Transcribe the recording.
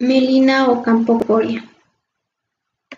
Melina Ocampo Coria.